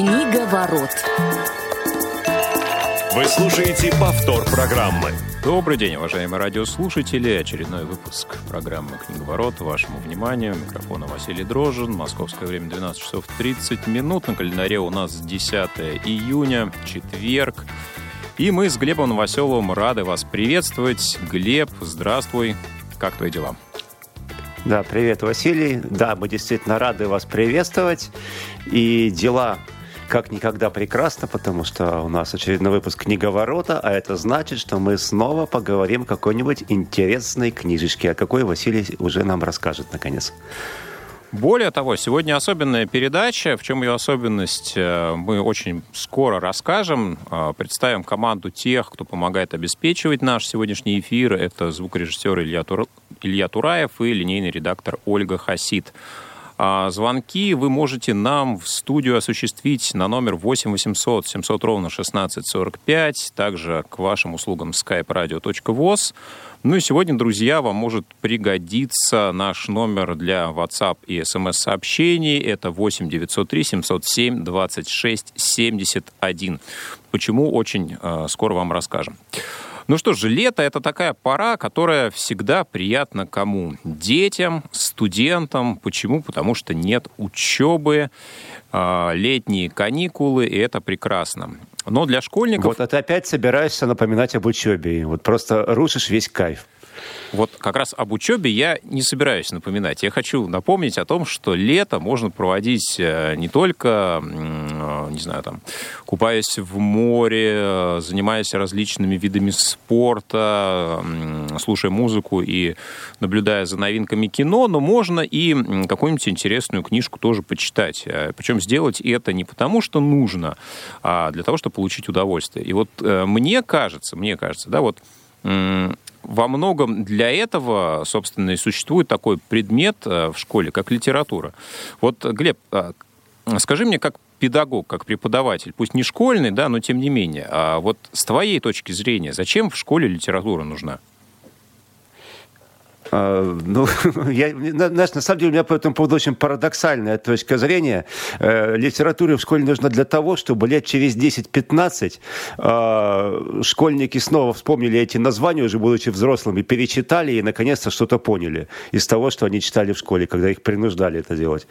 Книга ворот. Вы слушаете повтор программы. Добрый день, уважаемые радиослушатели. Очередной выпуск программы «Книговорот» вашему вниманию. Микрофона Василий Дрожжин. Московское время 12 часов 30 минут. На календаре у нас 10 июня, четверг. И мы с Глебом Новоселовым рады вас приветствовать. Глеб, здравствуй. Как твои дела? Да, привет, Василий. Да, мы действительно рады вас приветствовать. И дела как никогда прекрасно, потому что у нас очередной выпуск «Книговорота», а это значит, что мы снова поговорим о какой-нибудь интересной книжечке, о какой Василий уже нам расскажет, наконец. Более того, сегодня особенная передача. В чем ее особенность, э, мы очень скоро расскажем. Э, представим команду тех, кто помогает обеспечивать наш сегодняшний эфир. Это звукорежиссер Илья, Тур... Илья Тураев и линейный редактор Ольга Хасид. А звонки вы можете нам в студию осуществить на номер 8 800 700 ровно 1645, также к вашим услугам skype-radio.voz. Ну и сегодня, друзья, вам может пригодиться наш номер для WhatsApp и смс-сообщений. Это 8 903 707 26 71. Почему, очень э, скоро вам расскажем. Ну что же, лето — это такая пора, которая всегда приятна кому? Детям, студентам. Почему? Потому что нет учебы, а, летние каникулы, и это прекрасно. Но для школьников... Вот, а ты опять собираешься напоминать об учебе. Вот просто рушишь весь кайф. Вот как раз об учебе я не собираюсь напоминать. Я хочу напомнить о том, что лето можно проводить э, не только, э, не знаю, там, купаясь в море, э, занимаясь различными видами спорта, слушая музыку и наблюдая за новинками кино, но можно и какую-нибудь интересную книжку тоже почитать. Причем сделать это не потому, что нужно, а для того, чтобы получить удовольствие. И вот мне кажется, мне кажется, да, вот во многом для этого, собственно, и существует такой предмет э, в школе, как литература. Вот, Глеб, а, скажи мне, как педагог, как преподаватель, пусть не школьный, да, но тем не менее, а вот с твоей точки зрения, зачем в школе литература нужна? А, ну, я, знаешь, на самом деле у меня по этому поводу очень парадоксальная точка зрения. Э, литература в школе нужна для того, чтобы лет через 10-15 э, школьники снова вспомнили эти названия, уже будучи взрослыми, перечитали и наконец-то что-то поняли из того, что они читали в школе, когда их принуждали это делать.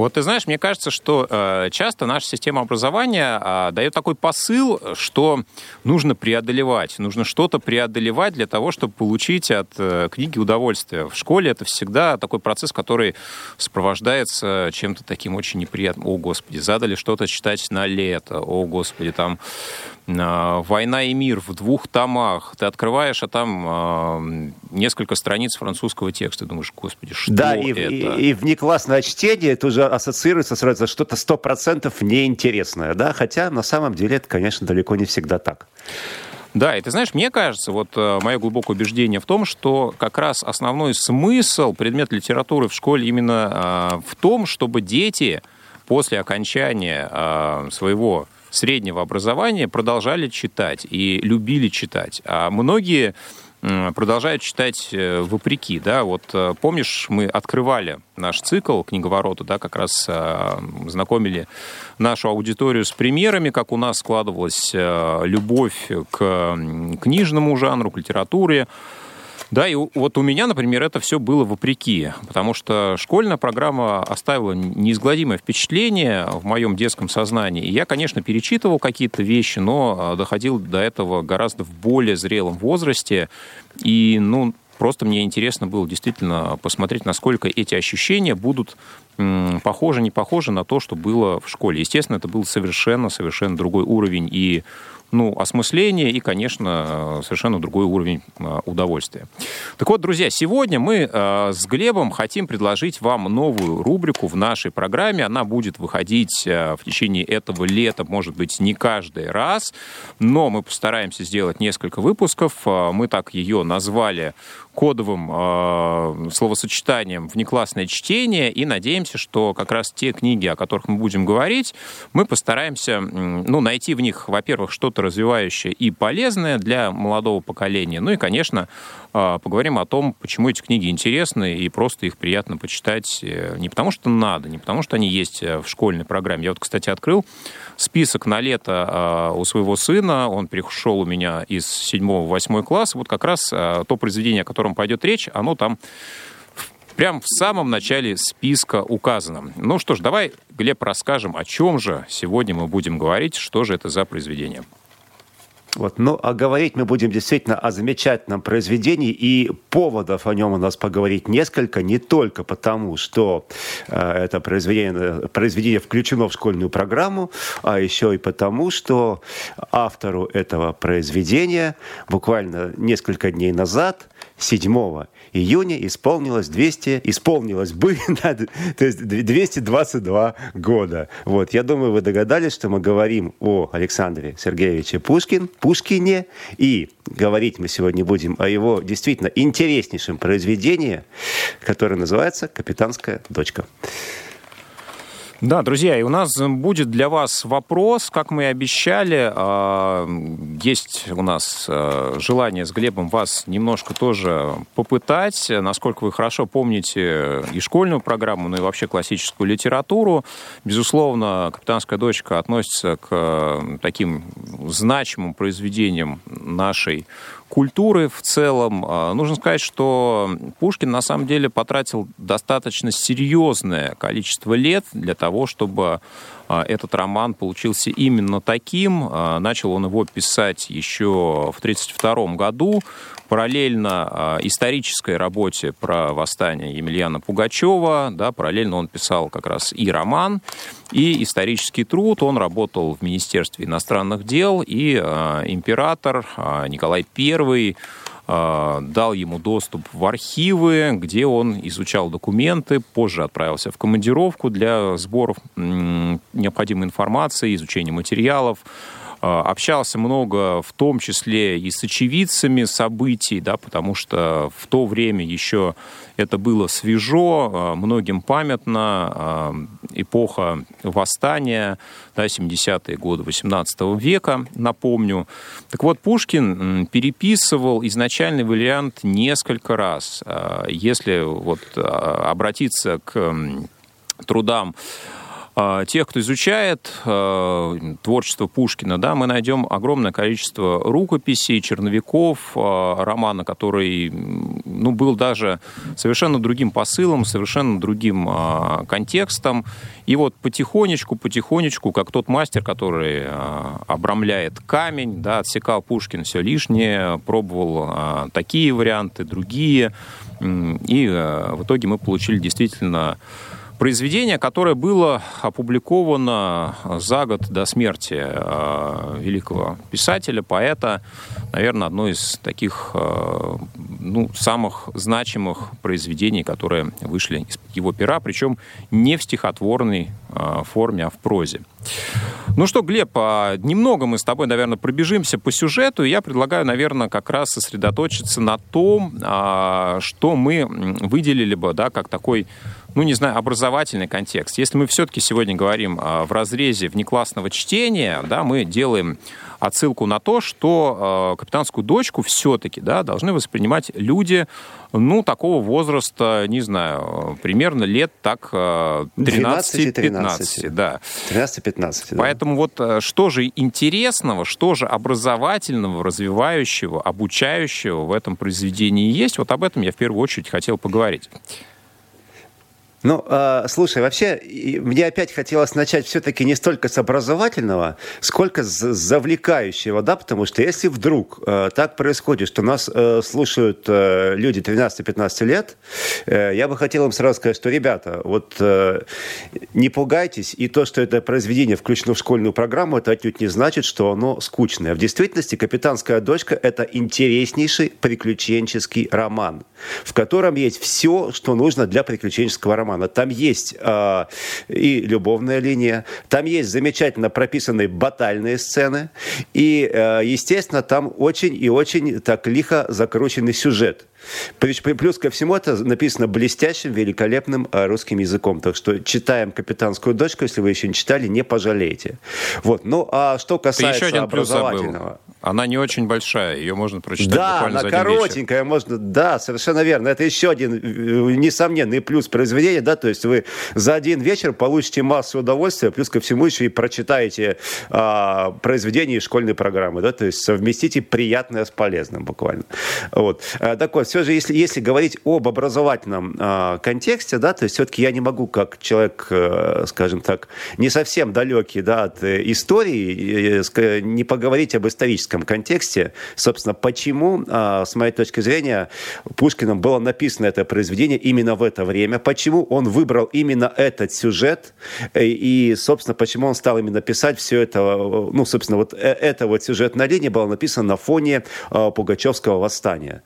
Вот ты знаешь, мне кажется, что э, часто наша система образования э, дает такой посыл, что нужно преодолевать, нужно что-то преодолевать для того, чтобы получить от э, книги удовольствие. В школе это всегда такой процесс, который сопровождается чем-то таким очень неприятным. О, Господи, задали что-то читать на лето. О, Господи, там а, «Война и мир» в двух томах. Ты открываешь, а там э, несколько страниц французского текста. Думаешь, господи, что да, и, это? И, и внеклассное чтение это уже ассоциируется сразу что-то сто процентов неинтересное. Да? Хотя на самом деле это, конечно, далеко не всегда так. Да, и ты знаешь, мне кажется, вот э, мое глубокое убеждение в том, что как раз основной смысл предмета литературы в школе именно э, в том, чтобы дети после окончания э, своего среднего образования продолжали читать и любили читать. А многие продолжают читать э, вопреки, да, вот э, помнишь, мы открывали наш цикл книговорота, да, как раз э, знакомили нашу аудиторию с примерами, как у нас складывалась любовь к книжному жанру, к литературе, да, и вот у меня, например, это все было вопреки, потому что школьная программа оставила неизгладимое впечатление в моем детском сознании. И я, конечно, перечитывал какие-то вещи, но а, доходил до этого гораздо в более зрелом возрасте. И, ну, просто мне интересно было действительно посмотреть, насколько эти ощущения будут похожи, не похожи на то, что было в школе. Естественно, это был совершенно-совершенно другой уровень и ну, осмысление и, конечно, совершенно другой уровень а, удовольствия. Так вот, друзья, сегодня мы а, с Глебом хотим предложить вам новую рубрику в нашей программе. Она будет выходить а, в течение этого лета, может быть, не каждый раз, но мы постараемся сделать несколько выпусков. Мы так ее назвали кодовым э, словосочетанием внеклассное чтение и надеемся, что как раз те книги, о которых мы будем говорить, мы постараемся ну, найти в них, во-первых, что-то развивающее и полезное для молодого поколения, ну и, конечно, а, поговорим о том, почему эти книги интересны и просто их приятно почитать э, не потому, что надо, не потому, что они есть э, в школьной программе. Я вот, кстати, открыл список на лето а, у своего сына. Он перешел у меня из 7 в 8 класс. Вот как раз а, то произведение, о котором пойдет речь, оно там прям в самом начале списка указано. Ну что ж, давай, Глеб, расскажем, о чем же сегодня мы будем говорить, что же это за произведение. Вот. Ну, а говорить мы будем действительно о замечательном произведении, и поводов о нем у нас поговорить несколько, не только потому, что э, это произведение, произведение включено в школьную программу, а еще и потому, что автору этого произведения буквально несколько дней назад, 7 июня исполнилось 200, исполнилось бы, то есть 222 года. Вот, я думаю, вы догадались, что мы говорим о Александре Сергеевиче Пушкин, Пушкине, и говорить мы сегодня будем о его действительно интереснейшем произведении, которое называется «Капитанская дочка». Да, друзья, и у нас будет для вас вопрос, как мы и обещали. А, есть у нас а, желание с Глебом вас немножко тоже попытать, насколько вы хорошо помните и школьную программу, ну и вообще классическую литературу. Безусловно, «Капитанская дочка» относится к таким значимым произведениям нашей культуры в целом. А, нужно сказать, что Пушкин на самом деле потратил достаточно серьезное количество лет для того, чтобы этот роман получился именно таким. А, начал он его писать еще в 1932 году параллельно а, исторической работе про восстание Емельяна Пугачева, да, параллельно он писал как раз и роман, и исторический труд. Он работал в Министерстве иностранных дел, и император Николай I дал ему доступ в архивы, где он изучал документы, позже отправился в командировку для сборов необходимой информации, изучения материалов, общался много, в том числе и с очевидцами событий, да, потому что в то время еще это было свежо, э, многим памятно, э, эпоха восстания, да, 70-е годы 18 века, напомню. Так вот, Пушкин переписывал изначальный вариант несколько раз. Если вот обратиться к трудам тех, кто изучает э, творчество Пушкина, да, мы найдем огромное количество рукописей, черновиков, э, романа, который ну, был даже совершенно другим посылом, совершенно другим контекстом. И вот потихонечку, потихонечку, как тот мастер, который обрамляет камень, да, отсекал Пушкин все лишнее, пробовал такие варианты, другие. И в итоге мы получили действительно произведение, которое было опубликовано за год до смерти э, великого писателя, поэта, наверное, одно из таких э, ну, самых значимых произведений, которые вышли из его пера, причем не в стихотворной э, форме, а в прозе. Ну что, Глеб, а немного мы с тобой, наверное, пробежимся по сюжету. Я предлагаю, наверное, как раз сосредоточиться на том, а, что мы выделили бы, да, как такой ну, не знаю, образовательный контекст. Если мы все-таки сегодня говорим а, в разрезе внеклассного чтения, да, мы делаем отсылку на то, что э, капитанскую дочку все-таки да, должны воспринимать люди, ну, такого возраста, не знаю, примерно лет так 13-15. Да. 13-15, да. Поэтому вот что же интересного, что же образовательного, развивающего, обучающего в этом произведении есть, вот об этом я в первую очередь хотел поговорить. Ну, э, слушай, вообще, мне опять хотелось начать все-таки не столько с образовательного, сколько с завлекающего, да, потому что если вдруг э, так происходит, что нас э, слушают э, люди 13-15 лет, э, я бы хотел им сразу сказать, что, ребята, вот э, не пугайтесь, и то, что это произведение включено в школьную программу, это отнюдь не значит, что оно скучное. В действительности «Капитанская дочка» — это интереснейший приключенческий роман, в котором есть все, что нужно для приключенческого романа романа. Там есть э, и любовная линия, там есть замечательно прописанные батальные сцены, и, э, естественно, там очень и очень так лихо закрученный сюжет. Плюс ко всему это написано блестящим, великолепным а, русским языком. Так что читаем «Капитанскую дочку», если вы еще не читали, не пожалеете. Вот. Ну, а что касается образовательного... Она не очень большая, ее можно прочитать да, буквально она за один коротенькая, вечер. можно, да, совершенно верно. Это еще один э, несомненный плюс произведения, да, то есть вы за один вечер получите массу удовольствия, плюс ко всему еще и прочитаете а, произведение из школьной программы, да, то есть совместите приятное с полезным буквально. Вот. А, так вот, все же, если, если говорить об образовательном а, контексте, да, то есть все-таки я не могу, как человек, а, скажем так, не совсем далекий, да, от э, истории, э, не поговорить об историческом контексте, собственно, почему, а, с моей точки зрения, Пушкиным было написано это произведение именно в это время, почему он выбрал именно этот сюжет, э, и, собственно, почему он стал именно писать все это, ну, собственно, вот эта вот сюжетная линия была написана на фоне Пугачевского восстания.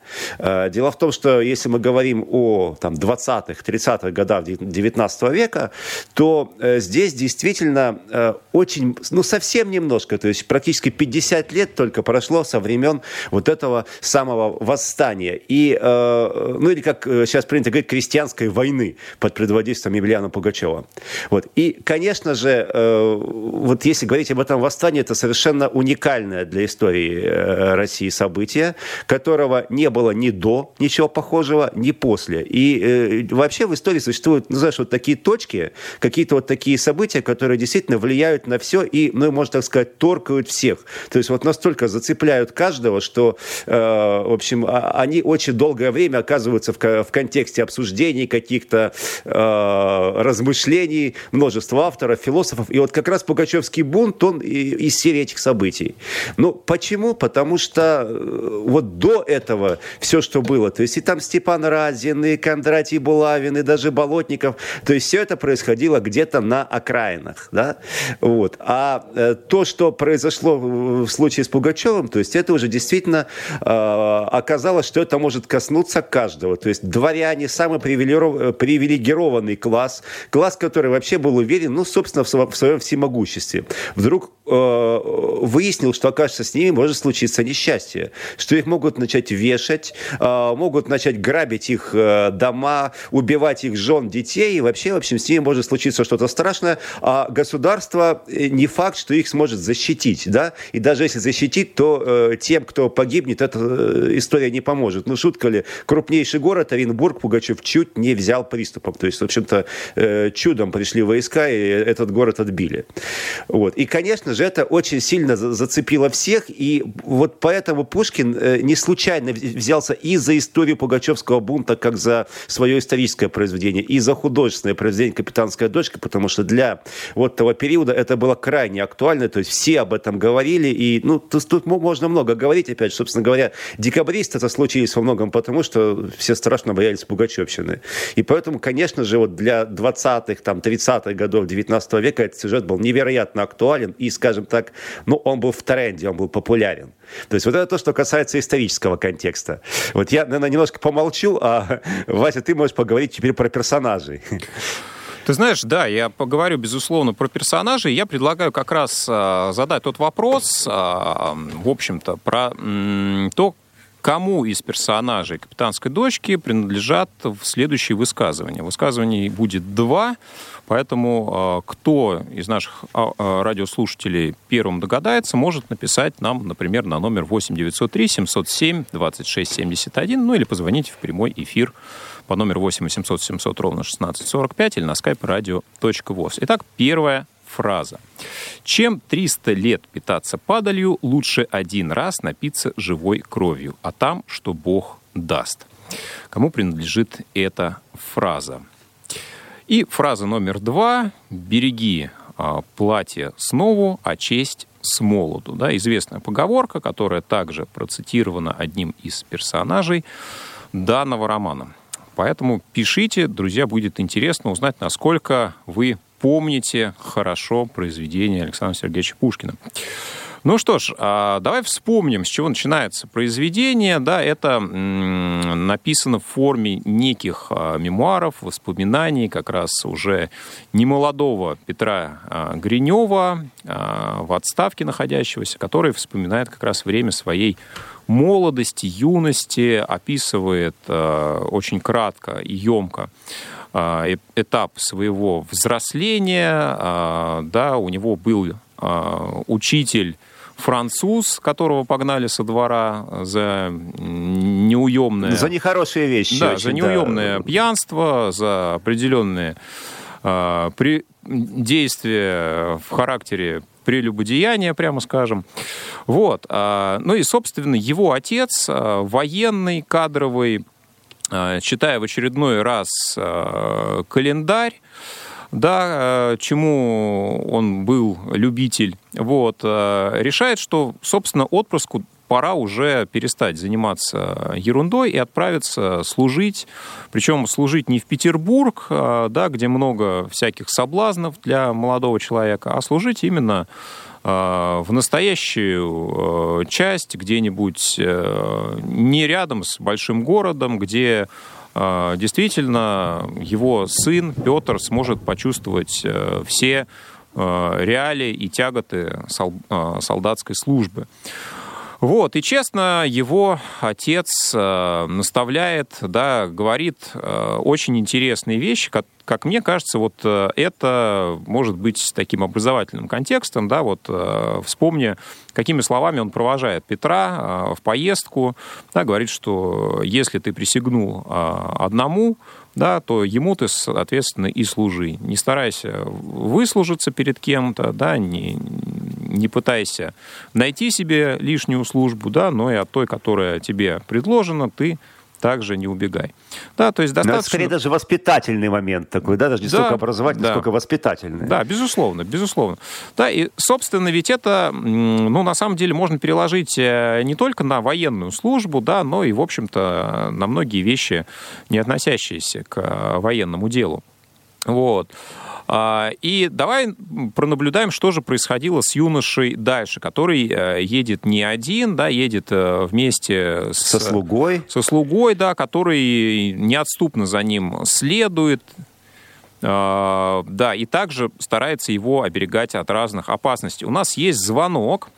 Дело в том, что если мы говорим о там, 20-х, 30-х годах 19 века, то здесь действительно очень, ну, совсем немножко, то есть практически 50 лет только прошло со времен вот этого самого восстания. И, э, ну или как э, сейчас принято говорить, крестьянской войны под предводительством Емельяна Пугачева. Вот. И, конечно же, э, вот если говорить об этом восстании, это совершенно уникальное для истории э, России событие, которого не было ни до ничего похожего, ни после. И э, вообще в истории существуют, ну, знаешь, вот такие точки, какие-то вот такие события, которые действительно влияют на все и, ну, можно так сказать, торкают всех. То есть вот настолько зацепляют каждого, что, э, в общем, а, они очень долгое время оказываются в, в контексте обсуждений, каких-то э, размышлений, множество авторов, философов. И вот как раз Пугачевский бунт, он из серии этих событий. Ну, почему? Потому что э, вот до этого все, что было, то есть и там Степан Разин, и Кондратий Булавин, и даже Болотников, то есть все это происходило где-то на окраинах, да, вот. А э, то, что произошло в случае с Пугачевым, то есть это уже действительно э, оказалось, что это может коснуться каждого. То есть дворяне, самый привилегированный класс, класс, который вообще был уверен, ну, собственно, в своем всемогуществе. Вдруг э, выяснил, что, окажется, с ними может случиться несчастье, что их могут начать вешать, э, могут начать грабить их э, дома, убивать их жен, детей, и вообще, в общем, с ними может случиться что-то страшное, а государство э, не факт, что их сможет защитить, да, и даже если защитить, то э, тем, кто погибнет, эта э, история не поможет. Ну, шутка ли, крупнейший город Оренбург Пугачев чуть не взял приступом, то есть, в общем-то, э, чудом пришли войска, и этот город отбили. Вот. И, конечно же, это очень сильно зацепило всех, и вот поэтому Пушкин не случайно взялся и за историю Пугачевского бунта, как за свое историческое произведение, и за художественное произведение «Капитанская дочка», потому что для вот того периода это было крайне актуально, то есть все об этом говорили, и ну, тут, тут можно много говорить, опять же, собственно говоря, декабристы это случились во многом потому, что все страшно боялись Пугачевщины. И поэтому, конечно же, вот для 20-х, там, 30-х годов 19 века этот сюжет был невероятно актуален, и, скажем так, ну, он был в тренде, он был популярен. То есть вот это то, что касается исторического контекста. Вот я, наверное, немножко помолчу, а, Вася, ты можешь поговорить теперь про персонажей. Ты знаешь, да, я поговорю, безусловно, про персонажей. Я предлагаю как раз э, задать тот вопрос, э, в общем-то, про э, то, кому из персонажей «Капитанской дочки» принадлежат в следующие высказывания. Высказываний будет два, поэтому кто из наших радиослушателей первым догадается, может написать нам, например, на номер 8 903 707 26 71, ну или позвонить в прямой эфир по номеру 8 800 700 ровно 1645 или на skype radio.voz. Итак, первая фраза. Чем 300 лет питаться падалью, лучше один раз напиться живой кровью, а там, что Бог даст. Кому принадлежит эта фраза? И фраза номер два. «Береги а, платье снова, а честь с молоду». Да, известная поговорка, которая также процитирована одним из персонажей данного романа. Поэтому пишите, друзья, будет интересно узнать, насколько вы помните хорошо произведение Александра Сергеевича Пушкина. Ну что ж, а, давай вспомним, с чего начинается произведение. Да, это написано в форме неких а, мемуаров, воспоминаний как раз уже немолодого Петра а, Гринева, в отставке находящегося, который вспоминает как раз время своей молодости, юности, описывает очень кратко и емко этап своего взросления. Да, у него был учитель француз, которого погнали со двора за неуемное... За нехорошие вещи. Да, очень, за неуемное да. пьянство, за определенные э, при... действия в характере прелюбодеяния, прямо скажем. Вот. А, ну и, собственно, его отец, а, военный, кадровый, а, читая в очередной раз календарь, да, чему он был любитель, вот, решает, что, собственно, отпуску пора уже перестать заниматься ерундой и отправиться служить. Причем служить не в Петербург, да, где много всяких соблазнов для молодого человека, а служить именно в настоящую а, часть, где-нибудь э, не рядом с большим городом, где действительно его сын Петр сможет почувствовать э, все э, реалии и тяготы солдатской службы. Вот, и честно, его отец э, наставляет, да, говорит э, очень интересные вещи, как, как мне кажется, вот э, это может быть таким образовательным контекстом, да, вот э, вспомни, какими словами он провожает Петра э, в поездку, да, говорит, что если ты присягнул э, одному, да, то ему ты, соответственно, и служи. Не старайся выслужиться перед кем-то, да, не, не пытайся найти себе лишнюю службу, да, но и от той, которая тебе предложена, ты также не убегай. Да, то есть достаточно... Но это скорее даже воспитательный момент такой, да, даже не да, столько образовательный, да. сколько воспитательный. Да, безусловно, безусловно. Да, и, собственно, ведь это, ну, на самом деле, можно переложить э, не только на военную службу, да, но и, в общем-то, на многие вещи, не относящиеся к э, военному делу. Вот. А, и давай пронаблюдаем, что же происходило с юношей дальше, который э, едет не один, да, едет э, вместе с, со слугой. Со слугой, да, который неотступно за ним следует, а, да, и также старается его оберегать от разных опасностей. У нас есть звонок.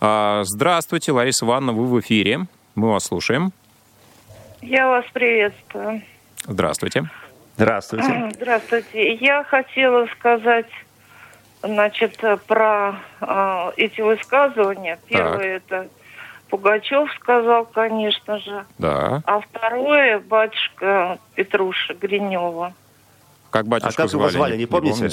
А, здравствуйте, Лариса Ивановна, вы в эфире. Мы вас слушаем. Я вас приветствую. Здравствуйте. Здравствуйте. Здравствуйте. Я хотела сказать, значит, про э, эти высказывания. Первое это Пугачев сказал, конечно же. Да. А второе батюшка Петруша Гринева. Как батюшку а как звали? его звали, не помните?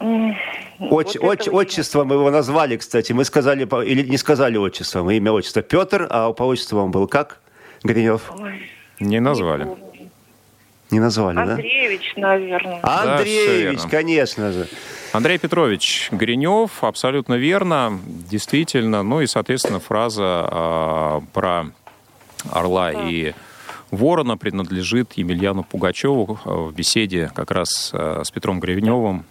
Не Отч, вот отч, отчество мы его назвали, кстати. Мы сказали, или не сказали отчество, мы имя отчество Петр, а по отчеству он был как? Гринев? Ой, не назвали. Не не назвали, Андреевич, да? наверное. Андреевич, да, конечно же. Андрей Петрович Гринев, абсолютно верно, действительно. Ну и, соответственно, фраза э, про орла да. и ворона принадлежит Емельяну Пугачеву в беседе как раз э, с Петром Гриневым.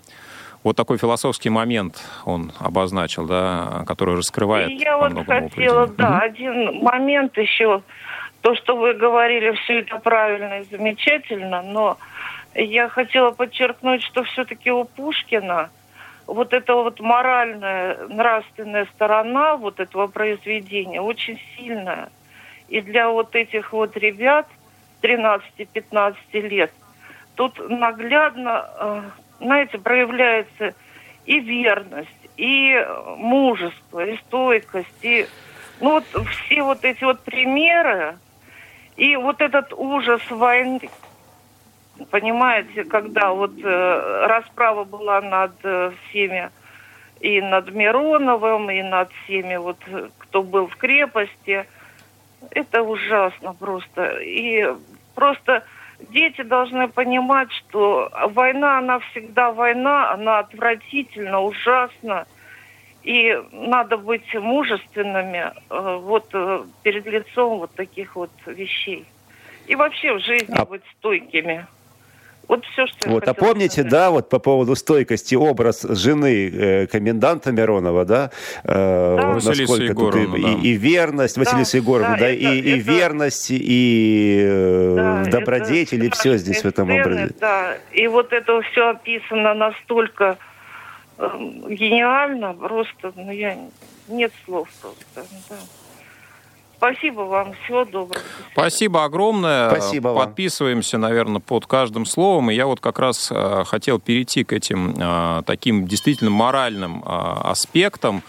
Вот такой философский момент он обозначил, да, который раскрывает. И я вот хотела, да, угу. один момент еще то, что вы говорили, все это правильно и замечательно, но я хотела подчеркнуть, что все-таки у Пушкина вот эта вот моральная, нравственная сторона вот этого произведения очень сильная. И для вот этих вот ребят 13-15 лет тут наглядно, э, знаете, проявляется и верность, и мужество, и стойкость, и ну вот все вот эти вот примеры, и вот этот ужас войны, понимаете, когда вот э, расправа была над э, всеми, и над Мироновым, и над всеми, вот, кто был в крепости, это ужасно просто. И просто дети должны понимать, что война, она всегда война, она отвратительна, ужасна. И надо быть мужественными э, вот э, перед лицом вот таких вот вещей. И вообще в жизни а... быть стойкими. Вот все, что вот, а помните, сказать. да, вот по поводу стойкости образ жены э, коменданта Миронова, да, э, да. насколько Егоровна, и, да. и, и верность, Василиса да, Егоровна, да, да это, и, это, и верность, и э, да, добродетель, это, и все здесь в этом образе. Да, и вот это все описано настолько гениально, просто, ну, я, нет слов просто, да. Спасибо вам. Всего доброго. Спасибо огромное. Спасибо вам. Подписываемся, наверное, под каждым словом. И я вот как раз э, хотел перейти к этим э, таким действительно моральным э, аспектам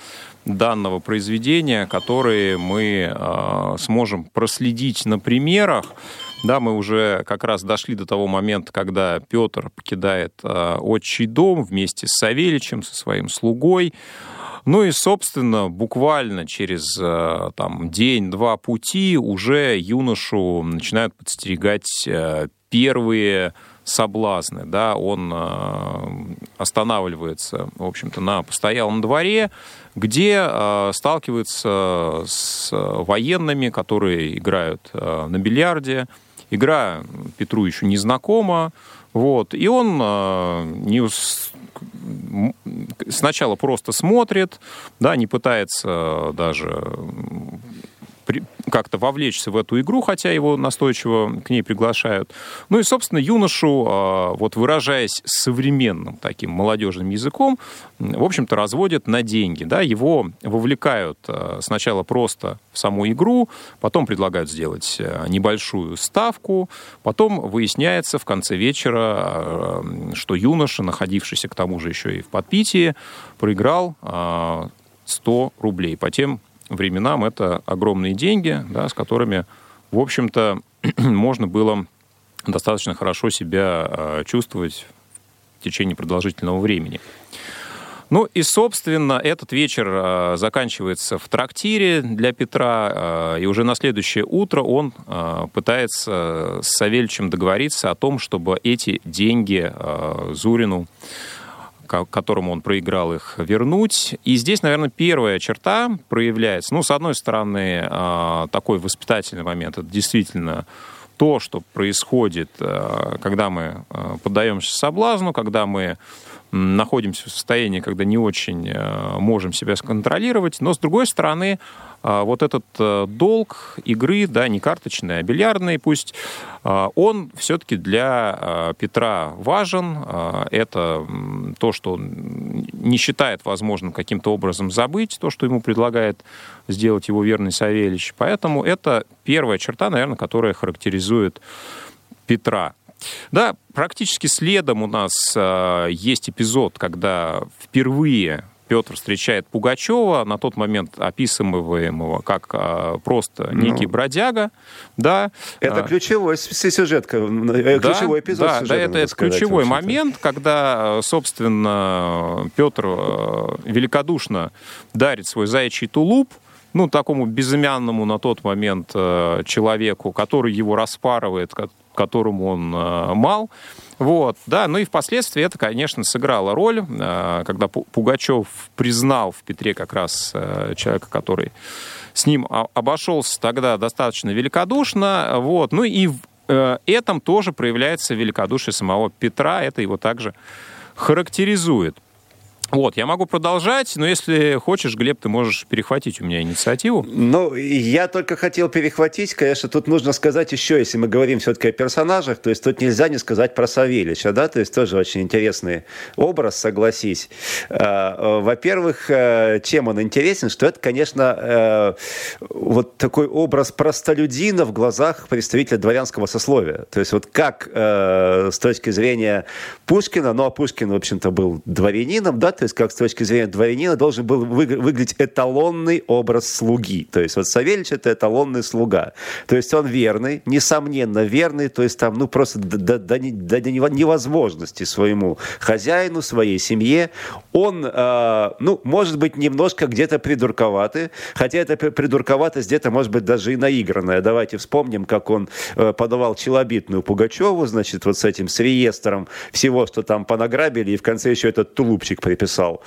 данного произведения, которые мы э, сможем проследить на примерах. Да, мы уже как раз дошли до того момента, когда Петр покидает э, отчий дом вместе с Савеличем, со своим слугой. Ну и, собственно, буквально через э, там, день-два пути уже юношу начинают подстерегать э, первые соблазны. Да? Он э, останавливается, в общем-то, на постоялом дворе, где сталкивается с военными, которые играют на бильярде. Игра Петру еще не знакома. Вот. И он не, сначала просто смотрит, да, не пытается даже как-то вовлечься в эту игру, хотя его настойчиво к ней приглашают. Ну и, собственно, юношу, а, вот выражаясь современным таким молодежным языком, в общем-то, разводят на деньги. Да? Его вовлекают а, сначала просто в саму игру, потом предлагают сделать а, небольшую ставку, потом выясняется в конце вечера, что юноша, находившийся к тому же еще и в подпитии, проиграл 100 рублей по тем временам это огромные деньги, да, с которыми, в общем-то, можно было достаточно хорошо себя э, чувствовать в течение продолжительного времени. Ну и, собственно, этот вечер э, заканчивается в трактире для Петра, э, и уже на следующее утро он э, пытается с Савельичем договориться о том, чтобы эти деньги Зурину которому он проиграл их, вернуть. И здесь, наверное, первая черта проявляется. Ну, с одной стороны, а, такой воспитательный момент. Это действительно то, что происходит, а, когда мы а, поддаемся соблазну, когда мы находимся в состоянии, когда не очень можем себя сконтролировать. Но, с другой стороны, вот этот э, долг игры, да, не карточный, а бильярдный пусть, а, он все-таки для а, Петра важен. Это то, что он не считает возможным каким-то образом забыть, то, что ему предлагает сделать его верный Савельич. Поэтому это первая черта, наверное, которая характеризует Петра. Да, практически следом у нас есть эпизод, когда впервые Петр встречает Пугачева, на тот момент описываемого как а, просто ну. некий ну, бродяга. Да. Это а, ключевой сюжет, э, да, ключевой эпизод да, сюжета, да, это, это сказать, ключевой момент, когда, собственно, Петр э, великодушно дарит свой заячий тулуп, ну, такому безымянному на тот момент э, человеку, который его распарывает, которому он мал. Вот, да, ну и впоследствии это, конечно, сыграло роль, э, когда Пугачев признал в Петре как раз э, человека, который с ним обошелся тогда достаточно великодушно, вот, ну и в э, этом тоже проявляется великодушие самого Петра, это его также характеризует. Вот, я могу продолжать, но если хочешь, Глеб, ты можешь перехватить у меня инициативу. Ну, я только хотел перехватить, конечно, тут нужно сказать еще, если мы говорим все-таки о персонажах, то есть тут нельзя не сказать про Савельича, да, то есть тоже очень интересный образ, согласись. А, во-первых, э, чем он интересен, что это, конечно, э, вот такой образ простолюдина в глазах представителя дворянского сословия. То есть вот как э, с точки зрения Пушкина, ну, а Пушкин, в общем-то, был дворянином, да, то есть как с точки зрения дворянина должен был выглядеть эталонный образ слуги. То есть вот Савельич это эталонный слуга. То есть он верный, несомненно верный, то есть там ну просто до, до, до, невозможности своему хозяину, своей семье. Он, э, ну, может быть, немножко где-то придурковатый, хотя это придурковатость где-то может быть даже и наигранная. Давайте вспомним, как он э, подавал челобитную Пугачеву, значит, вот с этим, с реестром всего, что там понаграбили, и в конце еще этот тулупчик приписал писал.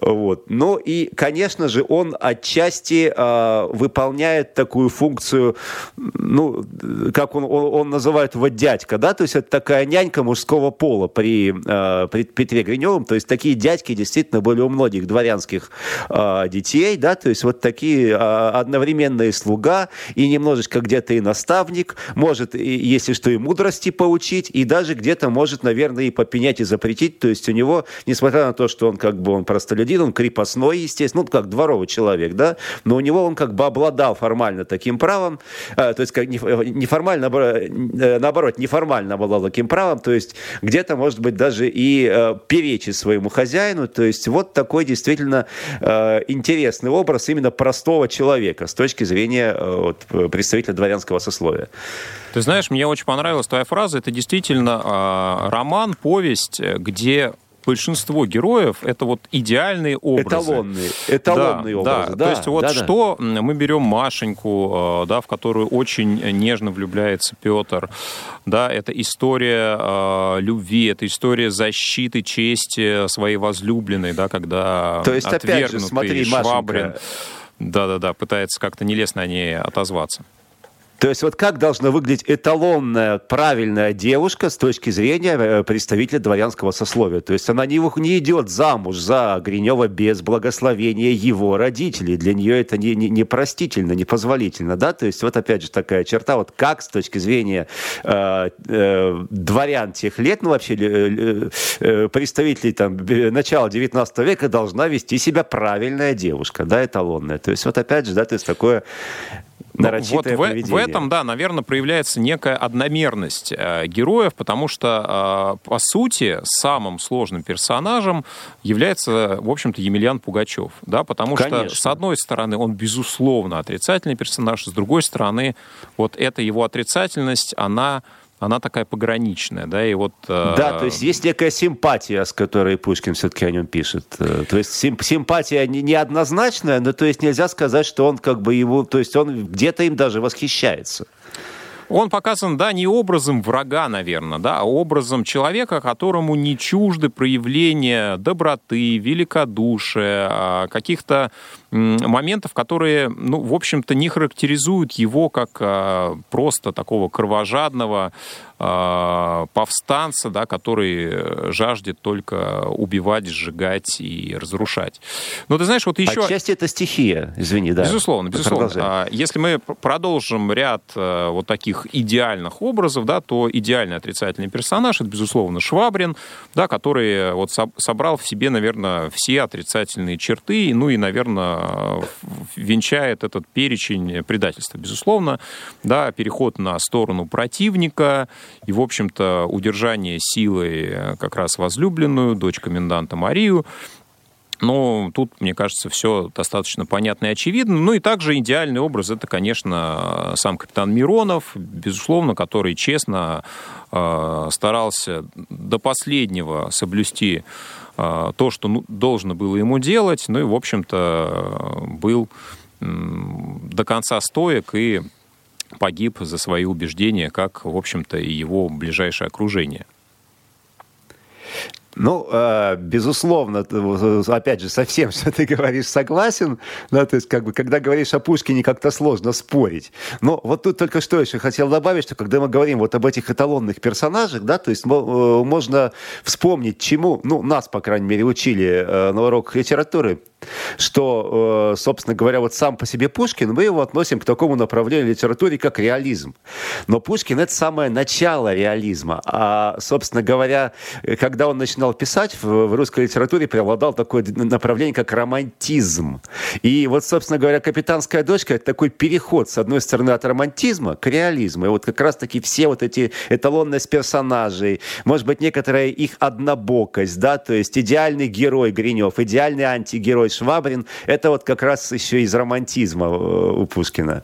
Вот. Ну и, конечно же, он отчасти э, выполняет такую функцию, ну, как он, он, он называет его дядька, да, то есть это такая нянька мужского пола при, э, при Петре Гриневом, то есть такие дядьки действительно были у многих дворянских э, детей, да, то есть вот такие э, одновременные слуга и немножечко где-то и наставник, может, и, если что, и мудрости поучить, и даже где-то может, наверное, и попенять и запретить, то есть у него, несмотря на то, что он как бы он простолюдин, он крепостной, естественно, ну, как дворовый человек, да, но у него он как бы обладал формально таким правом, э, то есть как неформально, э, наоборот, неформально обладал таким правом, то есть где-то, может быть, даже и э, перечить своему хозяину, то есть вот такой действительно э, интересный образ именно простого человека с точки зрения э, вот, представителя дворянского сословия. Ты знаешь, мне очень понравилась твоя фраза. Это действительно э, роман, повесть, где большинство героев это вот идеальные образы. Эталонные, эталонные да, образы. Да. да. То есть вот да, что да. мы берем Машеньку, да, в которую очень нежно влюбляется Петр. Да, это история э, любви, это история защиты чести своей возлюбленной, да, когда То есть, опять же, смотри, Швабрин, Машенька... да-да-да, пытается как-то нелестно о ней отозваться. То есть вот как должна выглядеть эталонная, правильная девушка с точки зрения э, представителя дворянского сословия? То есть она не, не идет замуж за Гринева без благословения его родителей. Для нее это не, не, непростительно, непозволительно. Да? То есть вот опять же такая черта, вот как с точки зрения э, э, дворян тех лет, ну вообще э, э, представителей там, начала 19 века должна вести себя правильная девушка, да, эталонная. То есть вот опять же, да, то есть такое ну, вот в, в этом, да, наверное, проявляется некая одномерность э, героев, потому что, э, по сути, самым сложным персонажем является, в общем-то, Емельян Пугачев. Да, потому Конечно. что, с одной стороны, он, безусловно, отрицательный персонаж, с другой стороны, вот эта его отрицательность, она она такая пограничная, да, и вот... Э... Да, то есть есть некая симпатия, с которой Пушкин все-таки о нем пишет. Э, то есть сим симпатия не, неоднозначная, но то есть нельзя сказать, что он как бы его... То есть он где-то им даже восхищается. Он показан, да, не образом врага, наверное, да, а образом человека, которому не чужды проявления доброты, великодушия, а каких-то моментов, которые, ну, в общем-то, не характеризуют его как а, просто такого кровожадного а, повстанца, да, который жаждет только убивать, сжигать и разрушать. Но ты знаешь, вот еще... Отчасти это стихия, извини, да. Безусловно, безусловно. А, если мы продолжим ряд а, вот таких идеальных образов, да, то идеальный отрицательный персонаж это, безусловно, Швабрин, да, который вот собрал в себе, наверное, все отрицательные черты, ну и, наверное, венчает этот перечень предательства. Безусловно, да, переход на сторону противника и, в общем-то, удержание силой э, как раз возлюбленную, дочь коменданта Марию, но тут, мне кажется, все достаточно понятно и очевидно. Ну и также идеальный образ это, конечно, сам капитан Миронов, безусловно, который честно э, старался до последнего соблюсти то, что ну, должно было ему делать, ну и, в общем-то, был до конца стоек и погиб за свои убеждения, как, в общем-то, и его ближайшее окружение. Ну, э, безусловно, опять же, со всем, что ты говоришь, согласен. Да, то есть, как бы, когда говоришь о Пушкине, как-то сложно спорить. Но вот тут только что еще хотел добавить, что когда мы говорим вот об этих эталонных персонажах, да, то есть э, можно вспомнить, чему, ну, нас, по крайней мере, учили э, на уроках литературы, что, собственно говоря, вот сам по себе Пушкин, мы его относим к такому направлению литературы, как реализм. Но Пушкин — это самое начало реализма. А, собственно говоря, когда он начинает начинал писать, в, в русской литературе преобладал такое направление, как романтизм. И вот, собственно говоря, «Капитанская дочка» — это такой переход, с одной стороны, от романтизма к реализму. И вот как раз-таки все вот эти эталонность персонажей, может быть, некоторая их однобокость, да, то есть идеальный герой Гринев, идеальный антигерой Швабрин — это вот как раз еще из романтизма э, у Пушкина.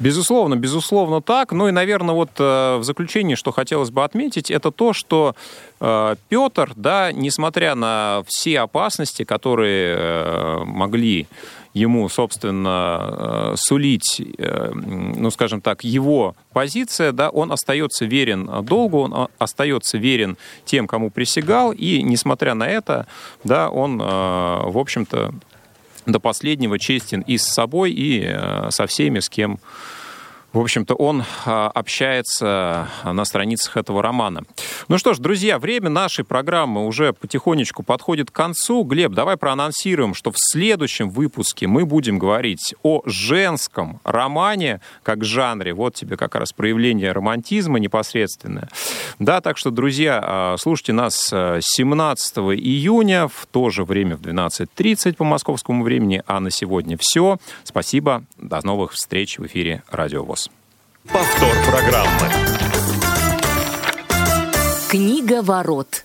Безусловно, безусловно так. Ну и, наверное, вот э, в заключение, что хотелось бы отметить, это то, что э, Петр, да, несмотря на все опасности, которые э, могли ему, собственно, сулить, ну, скажем так, его позиция, да, он остается верен долгу, он остается верен тем, кому присягал, и, несмотря на это, да, он, в общем-то, до последнего честен и с собой, и со всеми, с кем в общем-то, он а, общается на страницах этого романа. Ну что ж, друзья, время нашей программы уже потихонечку подходит к концу. Глеб, давай проанонсируем, что в следующем выпуске мы будем говорить о женском романе как жанре. Вот тебе как раз проявление романтизма непосредственное. Да, так что, друзья, а, слушайте нас 17 июня в то же время в 12.30 по московскому времени. А на сегодня все. Спасибо. До новых встреч в эфире Радио ВОЗ. Повтор программы. Книга ворот.